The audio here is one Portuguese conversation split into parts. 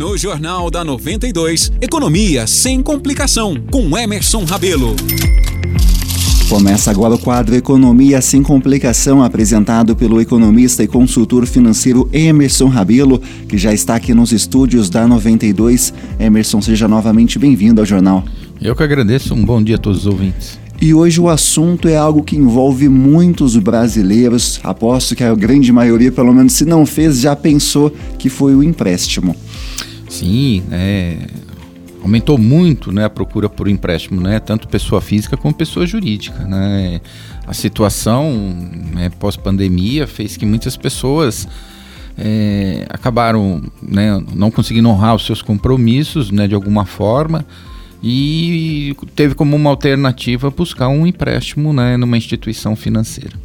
No Jornal da 92, Economia sem complicação, com Emerson Rabelo. Começa agora o quadro Economia sem complicação, apresentado pelo economista e consultor financeiro Emerson Rabelo, que já está aqui nos estúdios da 92. Emerson, seja novamente bem-vindo ao jornal. Eu que agradeço, um bom dia a todos os ouvintes. E hoje o assunto é algo que envolve muitos brasileiros. Aposto que a grande maioria, pelo menos se não fez, já pensou que foi o empréstimo. Sim, é, aumentou muito né, a procura por empréstimo, né, tanto pessoa física como pessoa jurídica. Né. A situação né, pós-pandemia fez que muitas pessoas é, acabaram né, não conseguindo honrar os seus compromissos né, de alguma forma e teve como uma alternativa buscar um empréstimo né, numa instituição financeira.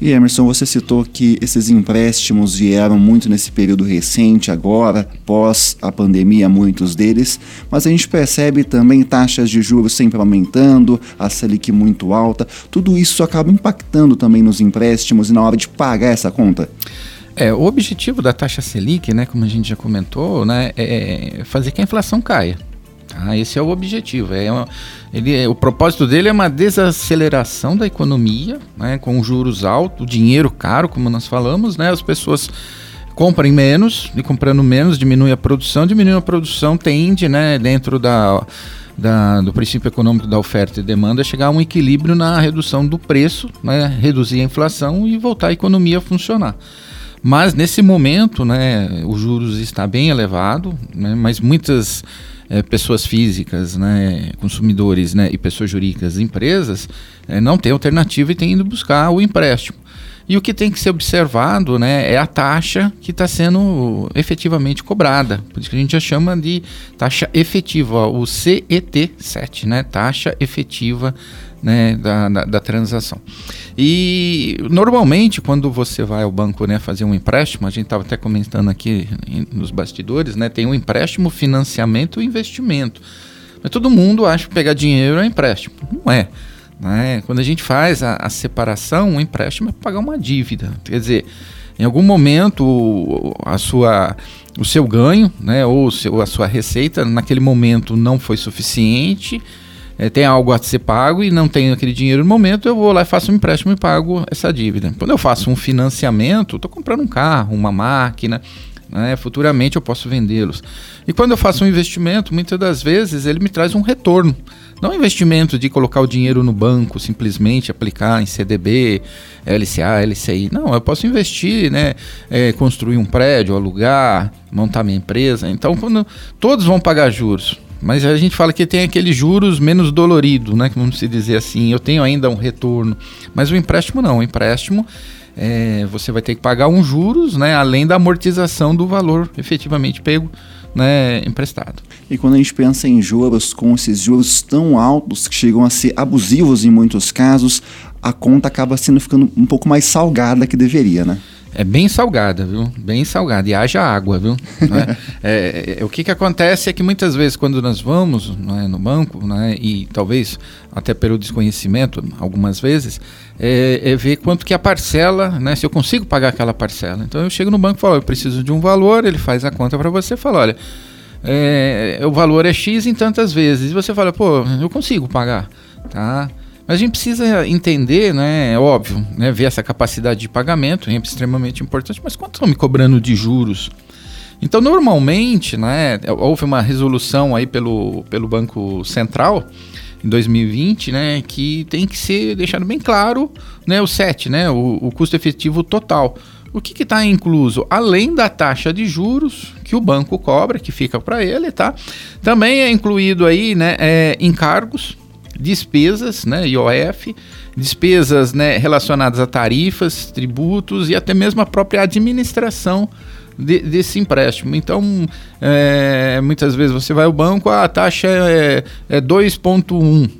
E Emerson, você citou que esses empréstimos vieram muito nesse período recente, agora, pós a pandemia, muitos deles, mas a gente percebe também taxas de juros sempre aumentando, a Selic muito alta, tudo isso acaba impactando também nos empréstimos e na hora de pagar essa conta? É, o objetivo da taxa Selic, né, como a gente já comentou, né, é fazer que a inflação caia. Tá? Esse é o objetivo. É uma, ele, é, o propósito dele é uma desaceleração da economia, né, com juros altos, dinheiro caro, como nós falamos, né, as pessoas comprem menos, e comprando menos diminui a produção, diminui a produção tende, né, dentro da, da, do princípio econômico da oferta e demanda, chegar a um equilíbrio na redução do preço, né, reduzir a inflação e voltar a economia a funcionar. Mas nesse momento, né, os juros está bem elevado, né, mas muitas é, pessoas físicas, né, consumidores né, e pessoas jurídicas, empresas, é, não têm alternativa e têm ido buscar o empréstimo. E o que tem que ser observado né, é a taxa que está sendo efetivamente cobrada. Por isso que a gente já chama de taxa efetiva, o CET7, né, taxa efetiva né, da, da, da, transação. E normalmente, quando você vai ao banco né, fazer um empréstimo, a gente estava até comentando aqui nos bastidores, né, tem um empréstimo, financiamento e investimento. Mas todo mundo acha que pegar dinheiro é empréstimo. Não é. Né? Quando a gente faz a, a separação, o empréstimo é pagar uma dívida. Quer dizer, em algum momento a sua, o seu ganho, né, ou seu, a sua receita naquele momento não foi suficiente, é, tem algo a ser pago e não tenho aquele dinheiro no momento, eu vou lá e faço um empréstimo e pago essa dívida. Quando eu faço um financiamento, estou comprando um carro, uma máquina, né, futuramente eu posso vendê-los. E quando eu faço um investimento, muitas das vezes ele me traz um retorno. Não um investimento de colocar o dinheiro no banco, simplesmente aplicar em CDB, LCA, LCI. Não, eu posso investir, né, é, construir um prédio, alugar, montar minha empresa. Então, quando todos vão pagar juros, mas a gente fala que tem aqueles juros menos dolorido, né? Que vamos se dizer assim, eu tenho ainda um retorno. Mas o empréstimo não, o empréstimo é, você vai ter que pagar uns juros, né? Além da amortização do valor efetivamente pego. Né, emprestado. E quando a gente pensa em juros, com esses juros tão altos que chegam a ser abusivos em muitos casos, a conta acaba sendo ficando um pouco mais salgada que deveria, né? É bem salgada, viu? Bem salgada. E haja água, viu? é, é, é, o que, que acontece é que muitas vezes quando nós vamos é, no banco, né, e talvez até pelo desconhecimento, algumas vezes, é, é, ver quanto que a parcela, né, se eu consigo pagar aquela parcela. Então eu chego no banco e falo, eu preciso de um valor, ele faz a conta para você e fala, olha, é, o valor é X em tantas vezes. E você fala, pô, eu consigo pagar, tá? Mas a gente precisa entender, né, é óbvio, né, ver essa capacidade de pagamento, é extremamente importante, mas quanto estão me cobrando de juros? Então, normalmente, né, houve uma resolução aí pelo, pelo Banco Central em 2020, né, que tem que ser deixado bem claro, né, o SET, né, o, o custo efetivo total. O que está incluso? Além da taxa de juros que o banco cobra, que fica para ele, tá? Também é incluído aí, né, é, encargos, despesas, né, IOF, despesas né, relacionadas a tarifas, tributos e até mesmo a própria administração de, desse empréstimo. Então, é, muitas vezes você vai ao banco, a taxa é, é 2,1.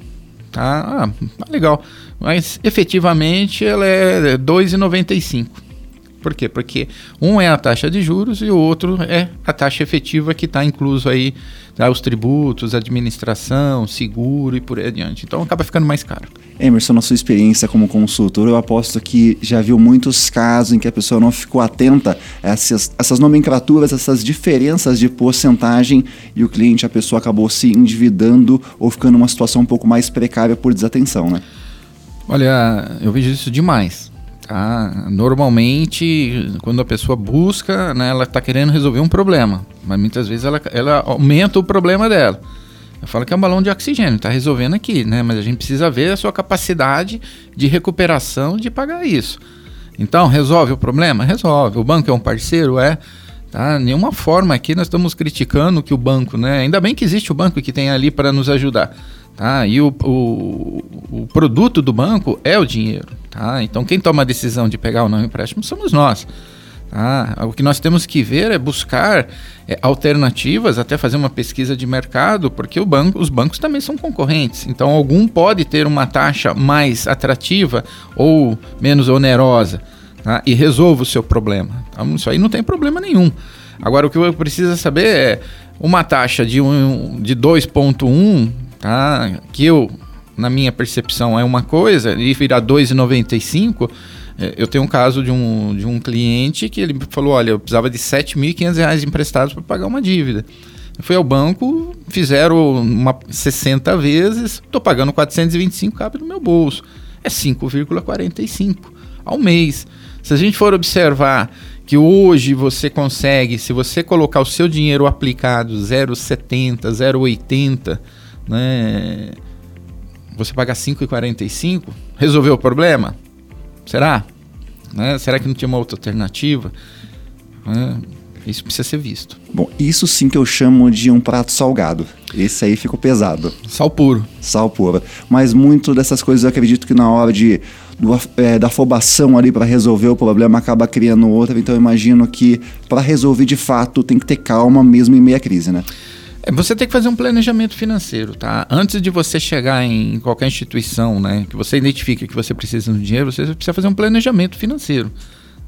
Tá? Ah, legal. Mas efetivamente ela é 2,95. Por quê? Porque um é a taxa de juros e o outro é a taxa efetiva que está incluso aí tá, os tributos, administração, seguro e por aí adiante. Então acaba ficando mais caro. Emerson, na sua experiência como consultor, eu aposto que já viu muitos casos em que a pessoa não ficou atenta a essas, essas nomenclaturas, essas diferenças de porcentagem e o cliente, a pessoa acabou se endividando ou ficando numa situação um pouco mais precária por desatenção, né? Olha, eu vejo isso demais. Tá? Normalmente, quando a pessoa busca, né, ela está querendo resolver um problema, mas muitas vezes ela, ela aumenta o problema dela. Eu falo que é um balão de oxigênio, está resolvendo aqui, né? Mas a gente precisa ver a sua capacidade de recuperação de pagar isso. Então, resolve o problema? Resolve. O banco é um parceiro? É. Tá? Nenhuma forma aqui nós estamos criticando que o banco, né? Ainda bem que existe o banco que tem ali para nos ajudar. Tá? E o, o, o, produto do banco é o dinheiro. Tá? Então, quem toma a decisão de pegar ou não empréstimo somos nós. Tá? O que nós temos que ver é buscar é, alternativas, até fazer uma pesquisa de mercado, porque banco, os bancos também são concorrentes. Então, algum pode ter uma taxa mais atrativa ou menos onerosa tá? e resolva o seu problema. Então, isso aí não tem problema nenhum. Agora, o que eu preciso saber é uma taxa de, um, de 2,1 tá? Que eu, na minha percepção, é uma coisa, e virar 2,95, é, eu tenho um caso de um, de um cliente que ele falou, olha, eu precisava de R$ 7.500 emprestados para pagar uma dívida. Eu fui ao banco, fizeram uma 60 vezes, estou pagando 425, cabe no meu bolso. É 5,45 ao mês. Se a gente for observar que hoje você consegue, se você colocar o seu dinheiro aplicado 0,70, 0,80, né? Você paga 5,45, resolveu o problema? Será? Né? Será que não tinha uma outra alternativa? Né? Isso precisa ser visto. Bom, isso sim que eu chamo de um prato salgado. Esse aí ficou pesado. Sal puro. Sal puro. Mas muito dessas coisas eu acredito que na hora de do, é, da afobação ali para resolver o problema acaba criando outra. Então eu imagino que para resolver de fato tem que ter calma mesmo em meia crise, né? É, você tem que fazer um planejamento financeiro, tá? Antes de você chegar em qualquer instituição, né, que você identifique que você precisa de dinheiro, você precisa fazer um planejamento financeiro,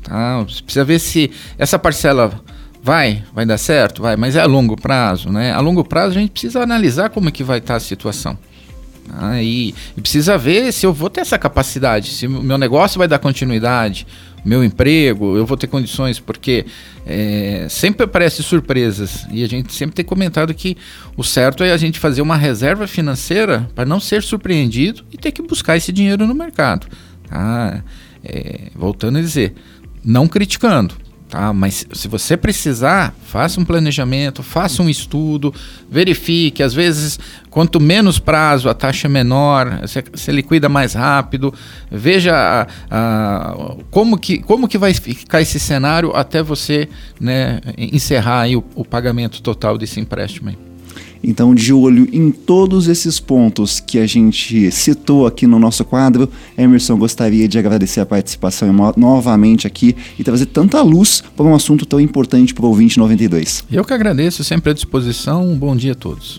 tá? Você precisa ver se essa parcela vai, vai dar certo, vai, mas é a longo prazo, né? A longo prazo a gente precisa analisar como é que vai estar a situação. Tá? E, e precisa ver se eu vou ter essa capacidade, se o meu negócio vai dar continuidade, meu emprego, eu vou ter condições, porque é, sempre aparecem surpresas e a gente sempre tem comentado que o certo é a gente fazer uma reserva financeira para não ser surpreendido e ter que buscar esse dinheiro no mercado. Tá? É, voltando a dizer, não criticando, Tá? Mas se você precisar, faça um planejamento, faça um estudo, verifique. Às vezes, quanto menos prazo, a taxa é menor, você, liquida mais rápido. Veja a, a, como, que, como que vai ficar esse cenário até você né, encerrar o, o pagamento total desse empréstimo. Aí. Então, de olho em todos esses pontos que a gente citou aqui no nosso quadro, Emerson gostaria de agradecer a participação novamente aqui e trazer tanta luz para um assunto tão importante para o 2092. Eu que agradeço, sempre à disposição. Um bom dia a todos.